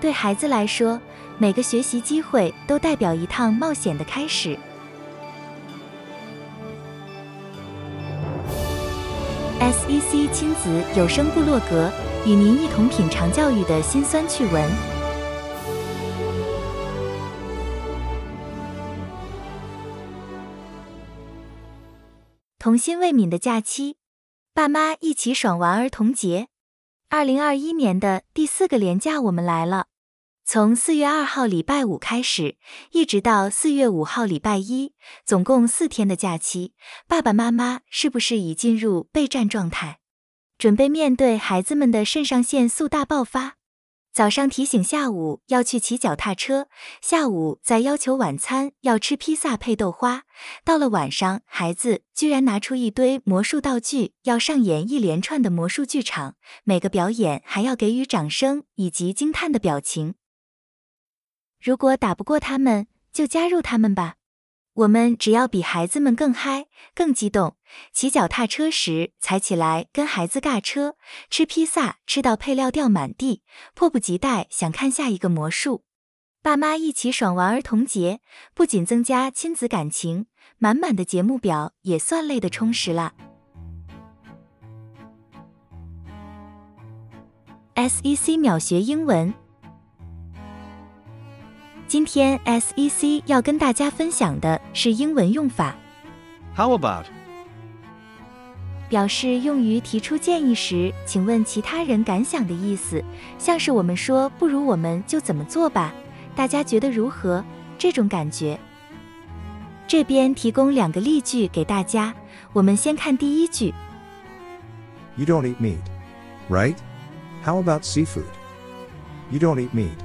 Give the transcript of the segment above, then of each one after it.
对孩子来说，每个学习机会都代表一趟冒险的开始。SEC 亲子有声部落格与您一同品尝教育的辛酸趣闻。童心未泯的假期，爸妈一起爽玩儿童节。二零二一年的第四个连假，我们来了。从四月二号礼拜五开始，一直到四月五号礼拜一，总共四天的假期。爸爸妈妈是不是已进入备战状态，准备面对孩子们的肾上腺素大爆发？早上提醒下午要去骑脚踏车，下午再要求晚餐要吃披萨配豆花。到了晚上，孩子居然拿出一堆魔术道具，要上演一连串的魔术剧场，每个表演还要给予掌声以及惊叹的表情。如果打不过他们，就加入他们吧。我们只要比孩子们更嗨、更激动。骑脚踏车时踩起来跟孩子尬车，吃披萨吃到配料掉满地，迫不及待想看下一个魔术。爸妈一起爽玩儿童节，不仅增加亲子感情，满满的节目表也算累的充实了。SEC 秒学英文。今天 SEC 要跟大家分享的是英文用法。How about? 表示用于提出建议时，请问其他人感想的意思，像是我们说不如我们就怎么做吧，大家觉得如何？这种感觉。这边提供两个例句给大家，我们先看第一句。You don't eat meat, right? How about seafood? You don't eat meat,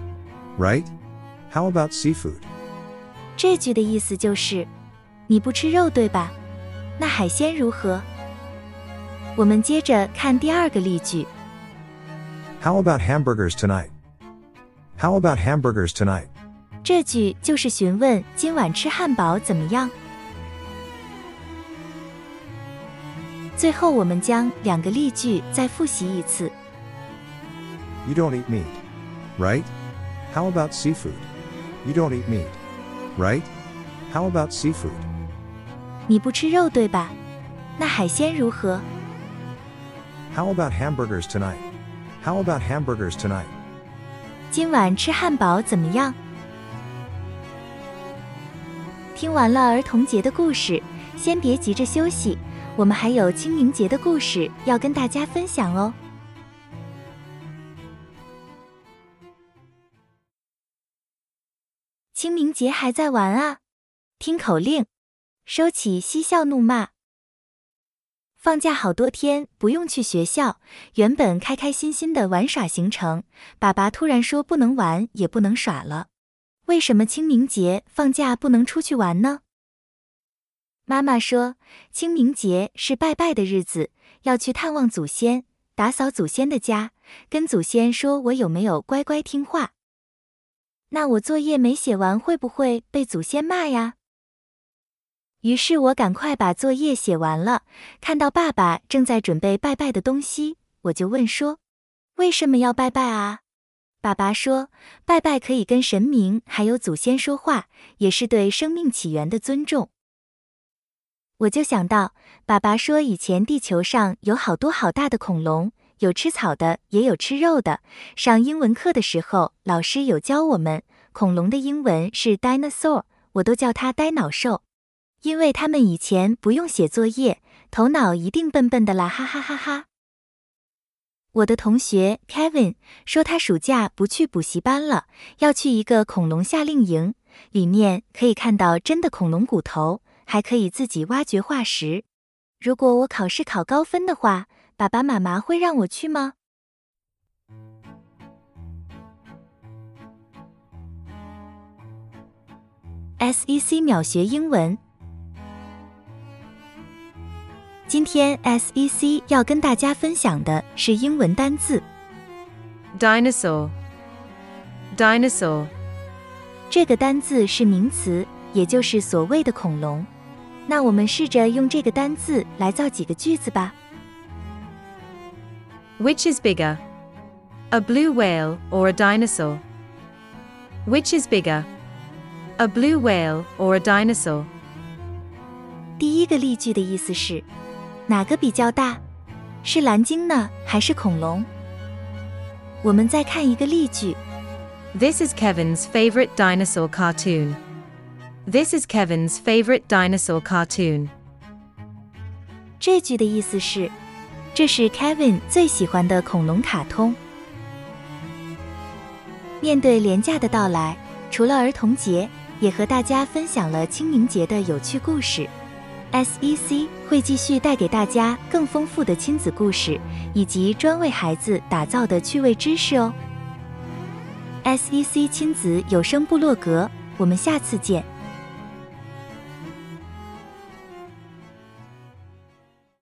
right? How about seafood? 这句的意思就是，你不吃肉对吧？那海鲜如何？我们接着看第二个例句。 How about hamburgers tonight? How about hamburgers tonight? 这句就是询问今晚吃汉堡怎么样。最后，我们将两个例句再复习一次。 You don't eat meat, right? How about seafood? You don't eat meat, right? How about seafood? 你不吃肉对吧？那海鲜如何？How about hamburgers tonight? How about hamburgers tonight? 今晚吃汉堡怎么样？听完了儿童节的故事，先别急着休息，我们还有清明节的故事要跟大家分享哦。清明节还在玩啊？听口令，收起嬉笑怒骂。放假好多天，不用去学校，原本开开心心的玩耍行程，爸爸突然说不能玩，也不能耍了。为什么清明节放假不能出去玩呢？妈妈说，清明节是拜拜的日子，要去探望祖先，打扫祖先的家，跟祖先说我有没有乖乖听话。那我作业没写完，会不会被祖先骂呀？于是我赶快把作业写完了，看到爸爸正在准备拜拜的东西，我就问说：“为什么要拜拜啊？”爸爸说：“拜拜可以跟神明还有祖先说话，也是对生命起源的尊重。”我就想到，爸爸说以前地球上有好多好大的恐龙，有吃草的，也有吃肉的。上英文课的时候，老师有教我们，恐龙的英文是 dinosaur，我都叫它呆脑兽。因为他们以前不用写作业，头脑一定笨笨的啦，哈哈哈哈！我的同学 Kevin 说他暑假不去补习班了，要去一个恐龙夏令营，里面可以看到真的恐龙骨头，还可以自己挖掘化石。如果我考试考高分的话，爸爸妈妈会让我去吗？SEC 秒学英文。今天 SEC 要跟大家分享的是英文单字 dinosaur, dinosaur, 这个单字是名词，也就是所谓的恐龙。那我们试着用这个单字来造几个句子吧。which is bigger, A blue whale or a dinosaur? Which is bigger? A blue whale or a dinosaur? 第一个例句的意思是，哪个比较大？是蓝鲸呢，还是恐龙？我们再看一个例句。This is Kevin's favorite dinosaur cartoon. This is Kevin's favorite dinosaur cartoon. 这句的意思是， 这是 Kevin 最喜欢的恐龙卡通。面对廉价的到来，除了儿童节，也和大家分享了清明节的有趣故事。SEC 会继续带给大家更丰富的亲子故事，以及专为孩子打造的趣味知识哦。SEC 亲子有声部落格，我们下次见。